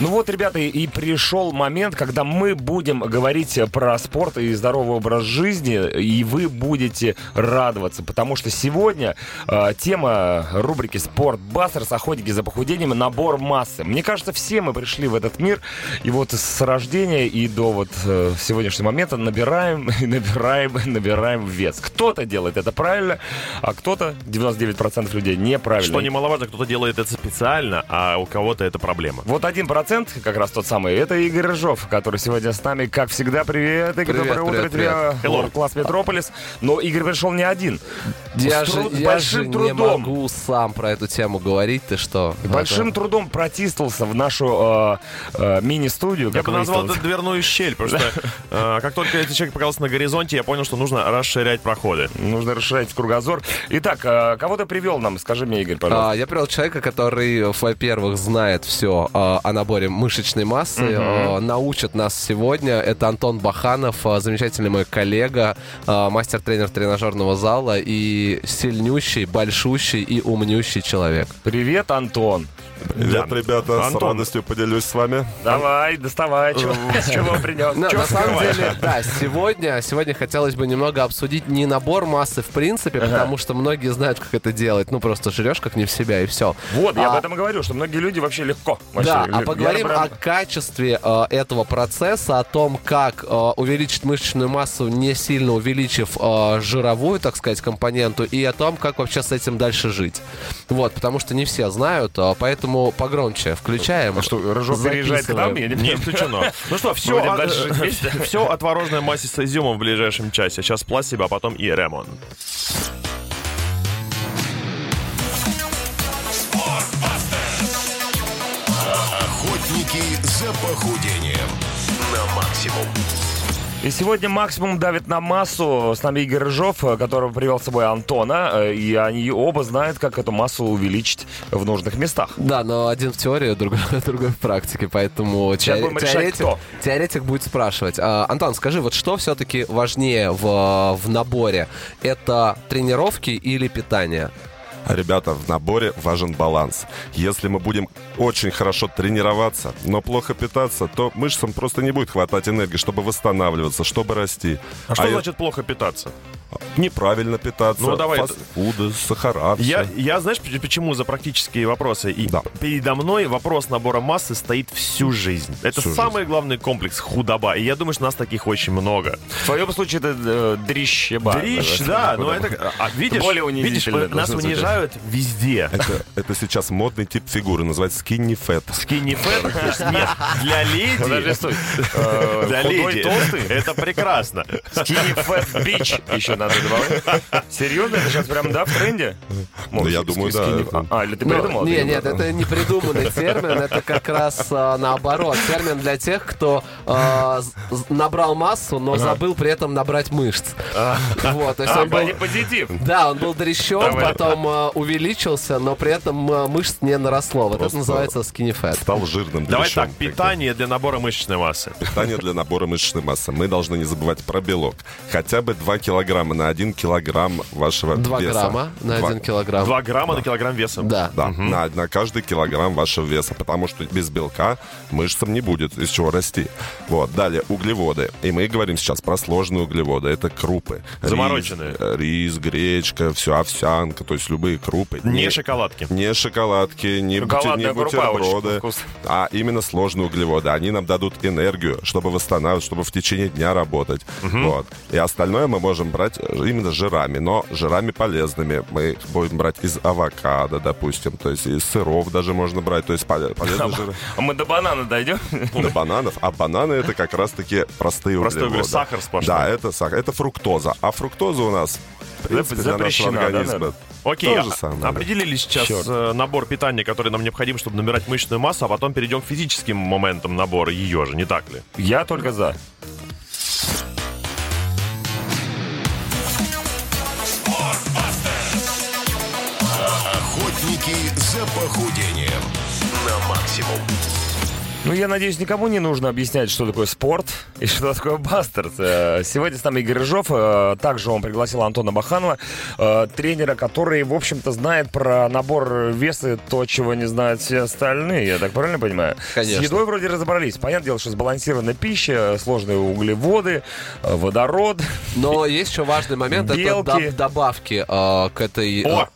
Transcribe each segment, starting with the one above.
Ну вот, ребята, и пришел момент, когда мы будем говорить про спорт и здоровый образ жизни, и вы будете радоваться, потому что сегодня э, тема рубрики «Спорт Бастерс. Охотники за похудением. Набор массы». Мне кажется, все мы пришли в этот мир, и вот с рождения и до вот э, сегодняшнего момента набираем, набираем, набираем вес. Кто-то делает это правильно, а кто-то, 99% людей, неправильно. Что немаловажно, кто-то делает это специально, а у кого-то это проблема. Вот один процент как раз тот самый, это Игорь Рыжов, который сегодня с нами, как всегда. Привет, Игорь, Привет, доброе утро привет, тебе. Hello. Класс Метрополис. Но Игорь пришел не один. Я С же, труд- я большим же не трудом. могу сам про эту тему говорить, ты что? Большим Это- трудом протистался в нашу э, э, мини-студию. Я бы назвал это дверную щель, потому что э, как только этот человек показался на горизонте, я понял, что нужно расширять проходы. Нужно расширять кругозор. Итак, э, кого ты привел нам? Скажи мне, Игорь, пожалуйста. А, я привел человека, который, во-первых, знает все о наборе мышечной массы, научит нас сегодня. Это Антон Баханов, замечательный мой коллега, мастер-тренер тренажерного зала и сильнющий, большущий и умнющий человек. Привет, Антон. Привет, Да. ребята, Антон. с радостью поделюсь с вами. Давай, доставай, чего, с чего принес. На, самом деле, да, сегодня, сегодня хотелось бы немного обсудить не набор массы в принципе, потому что многие знают, как это делать. Ну, просто жрешь как не в себя, и все. Вот, я А- об этом и говорю, что многие люди вообще легко. Вообще, Да, а поговорим прям- о качестве э, этого процесса, о том, как э, увеличить мышечную массу, не сильно увеличив э, жировую, так сказать, компоненту, и о том, как вообще с этим дальше жить. Вот, потому что не все знают, э, поэтому погромче включаем. А что, Рыжов переезжает к нам? Я не Не исключено. Ну что, все, все о творожной массе с изюмом в ближайшем часе. Сейчас пластиба, а потом и ремон. Охотники за похудением на максимум. И сегодня максимум давит на массу. С нами Игорь Рыжов, э, которого привел с собой Антона. э, И они оба знают, как эту массу увеличить в нужных местах. Да, но один в теории, другой, другой в практике, поэтому Сейчас будем решать, теоретик, кто. теоретик будет спрашивать. А, Антон, скажи, вот что все-таки важнее в, в наборе? Это тренировки или питание? Ребята, в наборе важен баланс. Если мы будем очень хорошо тренироваться, но плохо питаться, то мышцам просто не будет хватать энергии, чтобы восстанавливаться, чтобы расти. А что е- значит плохо питаться? Неправильно питаться. Ну, давай Фастфуды, сахара, Я, я знаешь, почему за практические вопросы? И Да. передо мной вопрос набора массы стоит всю жизнь. Это Всю самый главный комплекс худоба. И я думаю, что нас таких очень много. В твоем случае это э, дрищеба. Дрищ, да, но это... а, видишь, Более видишь, нас в унижают везде. Это, это сейчас модный тип фигуры, называется skinny fat. Скинни фэт? Нет, для Подожди, леди... стой. Э, Для Худой, леди толстый? это прекрасно. Skinny fat bitch еще надо добавлять. Серьезно? Это сейчас прям, да, в тренде? Ну, я думаю, да, Skinny- А, или ты Ну, придумал? не, это? нет, это не придуманный термин, это как раз а, наоборот. Термин для тех, кто а, набрал массу, но забыл при этом набрать мышц. Вот, то есть А, он был... позитив. Да, он был Давай. потом увеличился, но при этом а, мышц не наросло. Вот это Просто- называется skinny fat. Стал жирным Давай так, питание для набора мышечной массы. Питание для набора мышечной массы. Мы должны не забывать про белок. Хотя бы 2 килограмма на 1 килограмм вашего 2 веса. грамма на Два- 1 килограмм. 2 грамма на килограмм веса. Да. Да, на, на каждый килограмм вашего веса, потому что без белка мышцам не будет из чего расти. Вот, далее углеводы. И мы говорим сейчас про сложные углеводы. Это крупы. Рис, Замороченные. э, Рис, гречка, все, овсянка, то есть любые крупы. Не шоколадки. Не шоколадки, не, бути- Шоколадная не бутерброды, а именно сложные углеводы. Они нам дадут энергию, чтобы восстанавливать, чтобы в течение дня работать. Вот. И остальное мы можем брать э, именно жирами, но жирами полезными. Мы будем брать из авокадо, допустим, то есть из сыров даже можно брать, то есть поле- полезные жиры. А мы до банана дойдем? До бананов. А бананы это как раз-таки простые Простой углеводы. углевод, сахар сплошной. Да, это сахар. Это фруктоза. А фруктоза у нас в принципе, для нашего Запрещена, да, организма наверное? Окей, То же самое, да. определили сейчас Черт. э, набор питания, который нам необходим, чтобы набирать мышечную массу, а потом перейдем к физическим моментам набора ее же, не так ли? Я только за. Охотники за похудением на максимум. Ну, я надеюсь, никому не нужно объяснять, что такое спорт и что такое бастерс. Э, Сегодня с нами Игорь Рыжов. э, Также он пригласил Антона Баханова, э, тренера, который, в общем-то, знает про набор веса то, чего не знают все остальные. Я так правильно понимаю? Конечно. С едой вроде разобрались. Понятное дело, что сбалансированная пища, сложные углеводы, водород. Но есть еще важный момент, это Белки. доб- добавки к этой... О,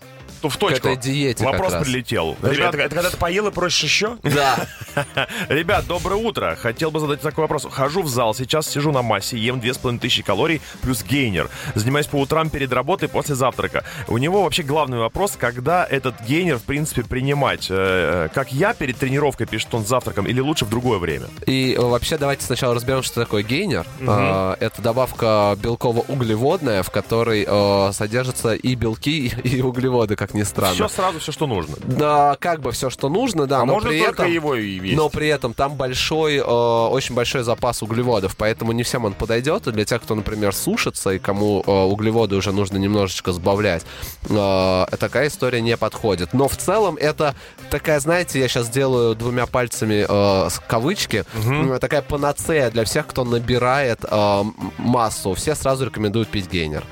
то в точку. этой диете как Вопрос раз. прилетел. Ребята, Ребят, это когда ты поел и просишь еще? Да, Ребят, доброе утро. Хотел бы задать такой вопрос. Хожу в зал, сейчас сижу на массе, ем 2500 калорий плюс гейнер. Занимаюсь по утрам перед работой после завтрака. У него вообще главный вопрос, когда этот гейнер, в принципе, принимать. Э, Как я перед тренировкой, пишет он, с завтраком, или лучше в другое время? И э, вообще давайте сначала разберем, что такое гейнер. Э, Это добавка белково-углеводная, в которой э, содержатся и белки, и углеводы, как ни странно. Все сразу, все, что нужно. Да, как бы все, что нужно, да, А но можно при только этом... его и есть? Но при этом там большой, э, очень большой запас углеводов, поэтому не всем он подойдет. И для тех, кто, например, сушится и кому э, углеводы уже нужно немножечко сбавлять, э, такая история не подходит. Но в целом это такая, знаете, я сейчас делаю двумя пальцами э, кавычки, э, такая панацея для всех, кто набирает э, массу. Все сразу рекомендуют пить гейнер.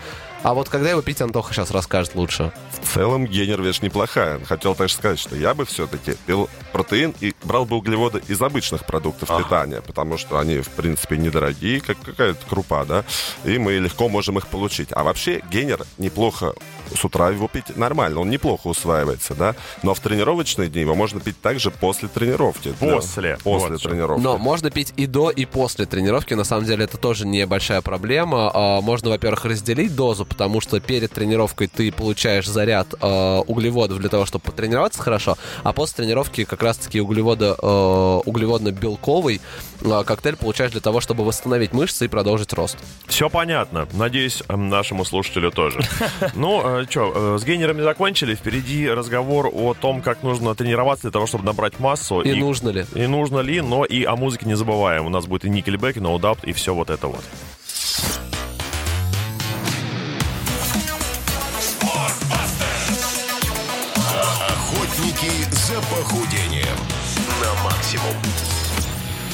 А вот когда его пить, Антоха сейчас расскажет лучше. В целом генер вещь неплохая. Хотел также сказать, что я бы все-таки пил протеин и брал бы углеводы из обычных продуктов питания, потому что они, в принципе, недорогие, как какая-то крупа, да, и мы легко можем их получить. А вообще генер неплохо с утра его пить нормально, он неплохо усваивается, да, но в тренировочные дни его можно пить также после тренировки. Да, После. После Вот тренировки. Но можно пить и до, и после тренировки. На самом деле это тоже небольшая проблема. А, Можно, во-первых, разделить дозу, потому что перед тренировкой ты получаешь заряд э, углеводов для того, чтобы потренироваться хорошо, а после тренировки как раз-таки э, углеводно-белковый э, коктейль получаешь для того, чтобы восстановить мышцы и продолжить рост. Все понятно. Надеюсь, эм, нашему слушателю тоже. Ну, что, с гейнерами закончили. Впереди разговор о том, как нужно тренироваться для того, чтобы набрать массу. И нужно ли? И нужно ли, но и о музыке не забываем. У нас будет и Никельбэк, и Doubt, и все вот это вот.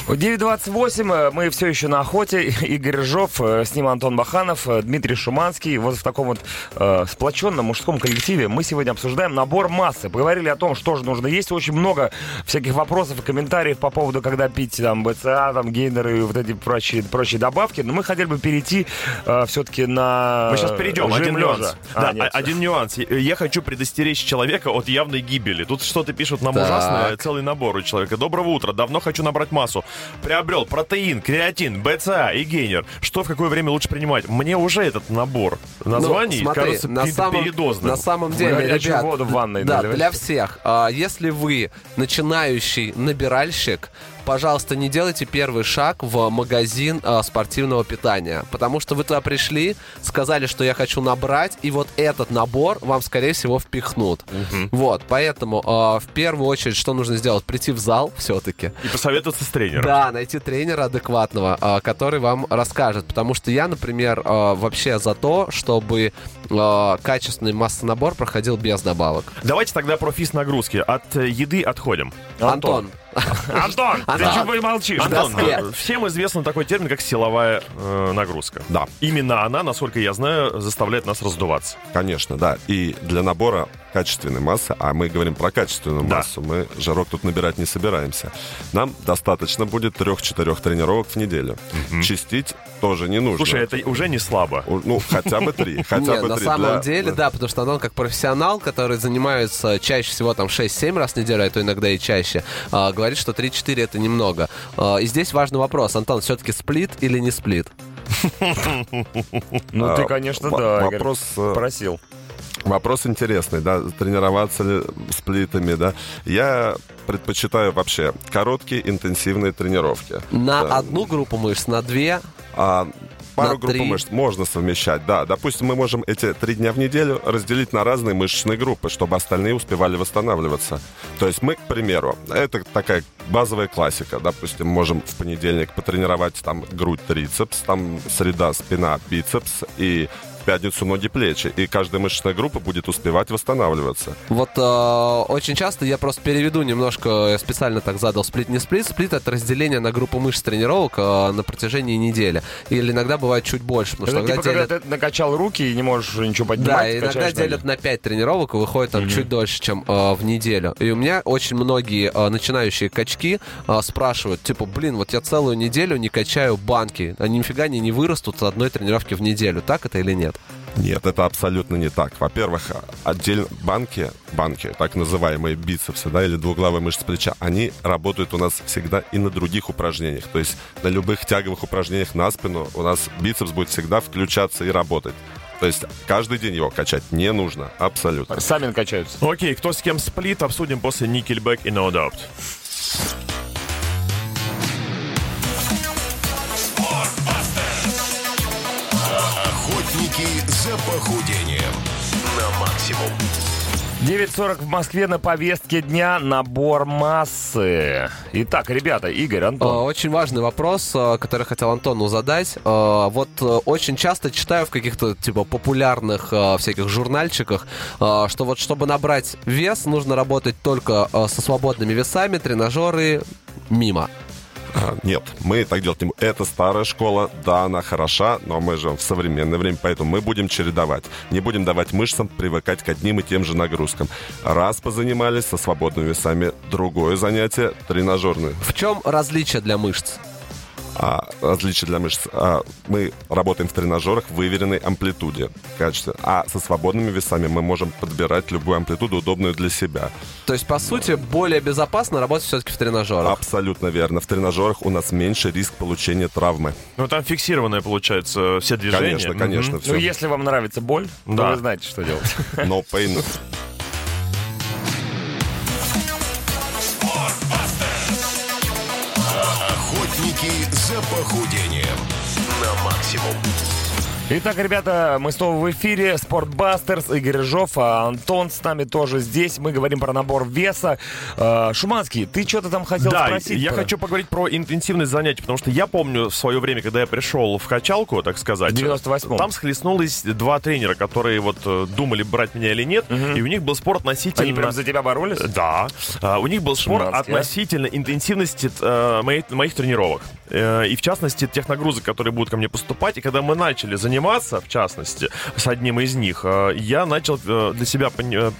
9.28, э, мы все еще на охоте. Игорь Рыжов, э, с ним Антон Баханов, э, Дмитрий Шуманский. Вот в таком вот э, сплоченном мужском коллективе мы сегодня обсуждаем набор массы. Поговорили о том, что же нужно есть. Очень много всяких вопросов и комментариев по поводу, когда пить там БЦА, там гейнеры и вот эти прочие, прочие добавки. Но мы хотели бы перейти э, все-таки на Мы сейчас перейдем. жим Один лежа. нюанс. А, Да, а- один нюанс. Я хочу предостеречь человека от явной гибели. Тут что-то пишут нам Так. ужасное. Целый набор у человека. Доброго утра. Давно хочу набрать массу. Приобрел протеин, креатин, БЦА и гейнер. Что в какое время лучше принимать? Мне уже этот набор названий Ну, смотри, кажется на самом, передозным. на самом деле, ребят, воду в ванной да, для всех. А, Если вы начинающий набиральщик, пожалуйста, не делайте первый шаг в магазин а, спортивного питания, потому что вы туда пришли, сказали, что я хочу набрать, и вот этот набор вам, скорее всего, впихнут. Вот, поэтому а, в первую очередь, что нужно сделать? Прийти в зал все-таки. И посоветоваться с тренером. Да, найти тренера адекватного, а, который вам расскажет. Потому что я, например, а, вообще за то, чтобы а, качественный массонабор проходил без добавок. Давайте тогда про физ-нагрузки. От э, еды отходим. Антон, Антон, ты Антон. чего и молчишь? Антон, э, всем известен такой термин, как силовая э, нагрузка. Да. Именно она, насколько я знаю, заставляет нас раздуваться. Конечно, да. И для набора качественной массы, а мы говорим про качественную Да. массу, мы жирок тут набирать не собираемся. Нам достаточно будет трех-четырех тренировок в неделю. Чистить тоже не нужно. Слушай, это уже не слабо. Ну, хотя бы три. Хотя бы на три. самом Для- деле, да, потому что он как профессионал, который занимается чаще всего там 6-7 раз в неделю, а то иногда и чаще, а, говорит, что 3-4 это немного. А, и здесь важный вопрос. Антон, все-таки сплит или не сплит? Ну, ты, А, конечно, да, вопрос, э, просил. Вопрос интересный, да, тренироваться ли сплитами, да. Я предпочитаю вообще короткие интенсивные тренировки. На Да. одну группу мышц, на две А пару На групп три. мышц можно совмещать, да. Допустим, мы можем эти три дня в неделю разделить на разные мышечные группы, чтобы остальные успевали восстанавливаться. То есть мы, к примеру, это такая базовая классика. Допустим, можем в понедельник потренировать там грудь, трицепс, там среда, спина, бицепс и пятницу ноги, плечи. И каждая мышечная группа будет успевать восстанавливаться. Вот э, очень часто я просто переведу немножко, я специально так задал сплит не сплит. Сплит это разделение на группу мышц тренировок э, на протяжении недели. Или иногда бывает чуть больше, потому Это что типа, когда когда делят- ты накачал руки и не можешь ничего поднимать. Да, иногда делят ноги. на 5 тренировок и выходит там чуть дольше, чем э, в неделю. И у меня очень многие э, начинающие качки э, спрашивают, типа, блин, вот я целую неделю не качаю банки, они нифига они не вырастут с одной тренировки в неделю. Так это или нет? Нет, это абсолютно не так. Во-первых, отдельно банки, банки, так называемые бицепсы, да, или двуглавые мышцы плеча, они работают у нас всегда и на других упражнениях. То есть на любых тяговых упражнениях на спину у нас бицепс будет всегда включаться и работать. То есть каждый день его качать не нужно, абсолютно. Сами накачаются. Окей, кто с кем сплит, обсудим после Nickelback и No Doubt. Похудением на максимум. 9.40 в Москве на повестке дня набор массы. Итак, ребята, Игорь, Антон. Очень важный вопрос, э, который хотел Антону задать. Э, Вот э, очень часто читаю в каких-то типа популярных всяких журнальчиках, что вот чтобы набрать вес, нужно работать только со свободными весами, тренажеры мимо. А, Нет, мы так делать не будем. Это старая школа, да, она хороша, но мы же в современное время, поэтому мы будем чередовать. Не будем давать мышцам привыкать к одним и тем же нагрузкам. Раз позанимались со свободными весами, другое занятие тренажерное. В чем различие для мышц? А, различие для мышц. А, мы работаем в тренажерах в выверенной амплитуде, качестве. А со свободными весами мы можем подбирать любую амплитуду, удобную для себя. То есть, по сути, более безопасно работать все-таки в тренажерах. Абсолютно верно. В тренажерах у нас меньше риск получения травмы. Ну, там фиксированное, получается, все движения. Конечно, конечно, Ну, все. если вам нравится боль, то Да. вы знаете, что делать. No pain. Охотники за похудением на максимум. Итак, ребята, мы снова в эфире. Спортбастерс, Игорь Рыжов, а Антон с нами тоже здесь. Мы говорим про набор веса. Э, Шуманский, ты что-то там хотел Да, спросить? я про- хочу поговорить про интенсивность занятий, потому что я помню в свое время, когда я пришел в качалку, так сказать, В 98-м. там схлестнулись два тренера, которые вот э, думали, брать меня или нет, и у них был спор относительно... Они прям за тебя боролись? Да. А, у них был спор Шуманский, а? относительно интенсивности э, моей- моих тренировок. Э, и в частности, тех нагрузок, которые будут ко мне поступать. И когда мы начали заниматься, в частности, с одним из них, э, я начал э, для себя э,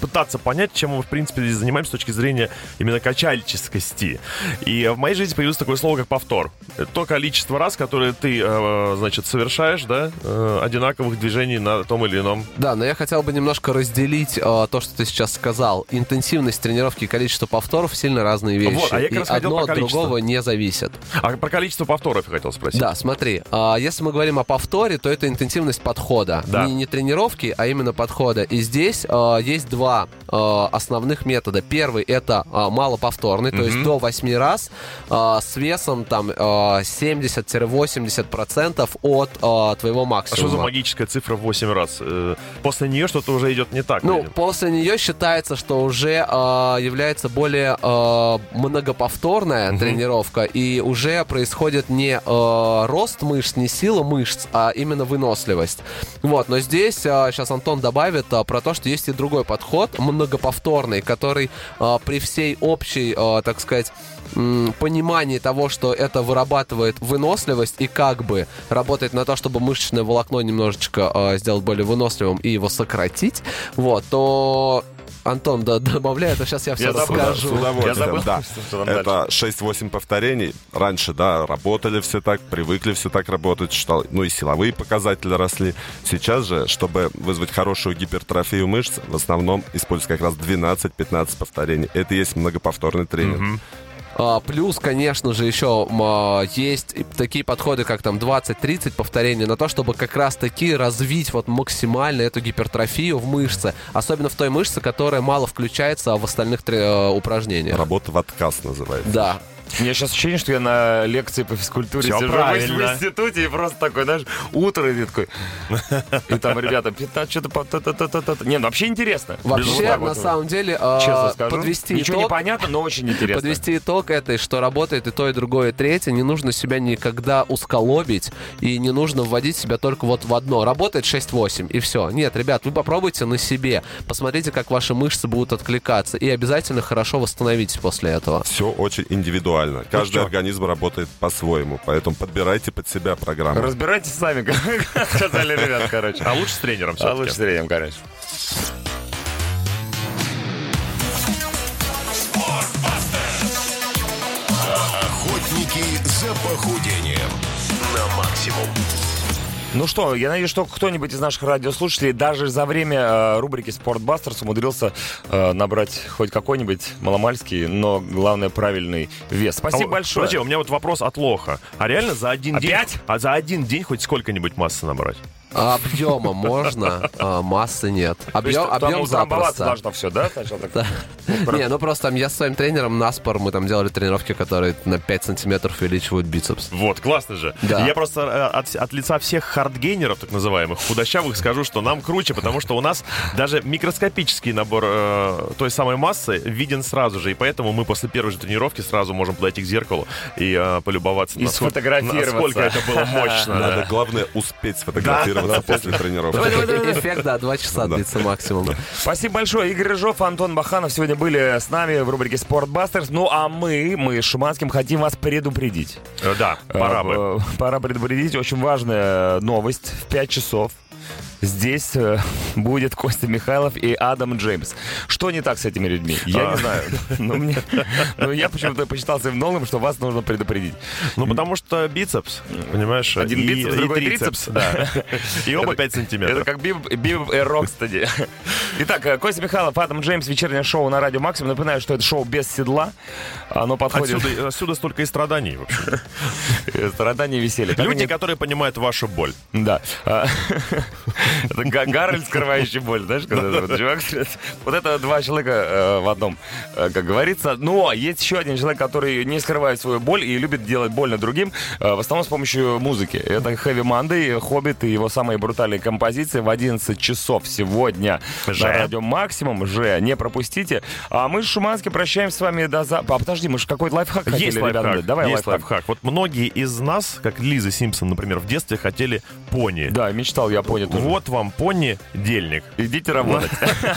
пытаться понять, чем мы, в принципе, здесь занимаемся с точки зрения именно качальческости. И в моей жизни появилось такое слово, как повтор. Это то количество раз, которое ты, значит, совершаешь, да, одинаковых движений на том или ином Да, но я хотел бы немножко разделить то, что ты сейчас сказал. Интенсивность тренировки и количество повторов сильно разные вещи. Вот, а я как раз одно от другого не зависит. А про количество повторов я хотел спросить. Да, смотри, а, если мы говорим о повторе, то это интенсивность подхода. Да. Не, не тренировки, а именно подхода. И здесь а, есть два а, основных метода. Первый это а, малоповторный, то есть до 8 раз а, с весом там а, 70-80% от а, твоего А что за максимума. магическая цифра в 8 раз? Э, После нее что-то уже идет не так. Ну, видимо. после нее считается, что уже а, является более а, многоповторная тренировка, и уже происходит не а, рост мышц, не сила мышц, а именно выносливость. Вот, но здесь сейчас Антон добавит а, про то, что есть и другой подход, многоповторный, который а, при всей общей, а, так сказать, понимании того, что это вырабатывает выносливость и как бы работает на то, чтобы мышечное волокно немножечко э, сделать более выносливым и его сократить, вот, то Антон, да, добавляй, а сейчас я все Я забыл, С расскажу. удовольствием, Я забыл, да. Это 6-8 повторений. Раньше, да, работали все так, привыкли все так работать, что, ну и силовые показатели росли. Сейчас же, чтобы вызвать хорошую гипертрофию мышц, в основном используется как раз 12-15 повторений. Это и есть многоповторный тренинг. А, плюс, конечно же, еще а, есть такие подходы, как там 20-30 повторений на то, чтобы как раз-таки развить вот максимально эту гипертрофию в мышце, особенно в той мышце, которая мало включается в остальных э, упражнениях. Работа в отказ называется. Да. У меня сейчас ощущение, что я на лекции по физкультуре Всё сижу в- правильно. в институте и просто такой, знаешь, утро и такой. И там ребята, 15, что-то Не, ну вообще интересно. Вообще, на самом деле, э, Честно скажу. подвести Ничего не понятно, но очень интересно. Подвести итог этой, что работает и то, и другое, и третье. Не нужно себя никогда усколобить, и не нужно вводить себя только вот в одно. Работает 6-8, и все. Нет, ребят, вы попробуйте на себе. Посмотрите, как ваши мышцы будут откликаться, и обязательно хорошо восстановитесь после этого. Все очень индивидуально. Каждый чё? организм работает по-своему, поэтому подбирайте под себя программу. Разбирайтесь сами, как сказали ребят, короче. А лучше с тренером А все-таки. лучше с тренером, короче. Охотники за похудением на максимум. Ну что, я надеюсь, что кто-нибудь из наших радиослушателей даже за время э, рубрики «Спортбастерс» умудрился э, набрать хоть какой-нибудь маломальский, но, главное, правильный вес. А Спасибо вот, большое. Подожди, у меня вот вопрос от Лоха. А реально за один Опять? день... А за один день хоть сколько-нибудь массы набрать? Объема можно, а массы нет. Объем, объем запросто. должно все, да? Сначала так? Не, ну просто там я со своим тренером на спор, мы там делали тренировки, которые на 5 сантиметров увеличивают бицепс. Вот, классно же. Да. Я просто э, от, от лица всех хардгейнеров, так называемых, худощавых, скажу, что нам круче, потому что у нас даже микроскопический набор э, той самой массы виден сразу же, и поэтому мы после первой же тренировки сразу можем подойти к зеркалу и э, полюбоваться, И насколько- сфотографироваться. насколько это было мощно. Надо, главное, успеть сфотографироваться после тренировки. Эффект, да, 2 часа Да. длится максимум. Спасибо большое. Игорь Рыжов, Антон Баханов сегодня были с нами в рубрике «Спортбастерс». Ну, а мы, мы с Шуманским хотим вас предупредить. Э, Да, пора Э, бы. э, Пора предупредить. Очень важная новость. В 5 часов здесь э, будет Костя Михайлов и Адам Джеймс. Что не так с этими людьми? Я А. не знаю. Но мне- но я почему-то посчитал своим долгом, что вас нужно предупредить. Ну, потому что бицепс, понимаешь? Один и- бицепс, и другой трицепс, трицепс. Да. И оба Это- 5 Это сантиметров. как Биб, Бибоп и Рокстеди. Итак, э, Костя Михайлов, Адам Джеймс, вечернее шоу на радио Максимум. Напоминаю, что это шоу без седла. Оно подходит... Отсюда, отсюда столько и страданий, в общем. э, Страдания и веселье. Люди, они- которые понимают вашу боль. Да. А, Это Га- Гарольд, скрывающий боль, знаешь, когда чувак... Вот это два человека э, в одном, э, как говорится. Но есть еще один человек, который не скрывает свою боль и любит делать больно другим, в основном с помощью музыки. Это Heavy Monday, Хоббит и его самые брутальные композиции в 11 часов сегодня. На радио Максимум. Же, не пропустите. А мы с Шумански прощаемся с вами до завтра. А подожди, мы же какой-то лайфхак хотели, Есть ребята, лайфхак. дать. Давай есть лайфхак. лайфхак. Вот многие из нас, как Лиза Симпсон, например, в детстве хотели пони. Да, мечтал я понял тоже. Вот вам пони-дельник. Идите работать.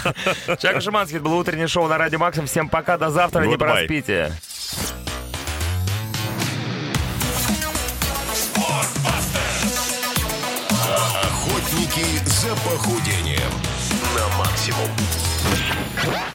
Чак Шиманский, это было утреннее шоу на Радио Максим. Всем пока, до завтра, не проспите. Охотники за похудением на максимум.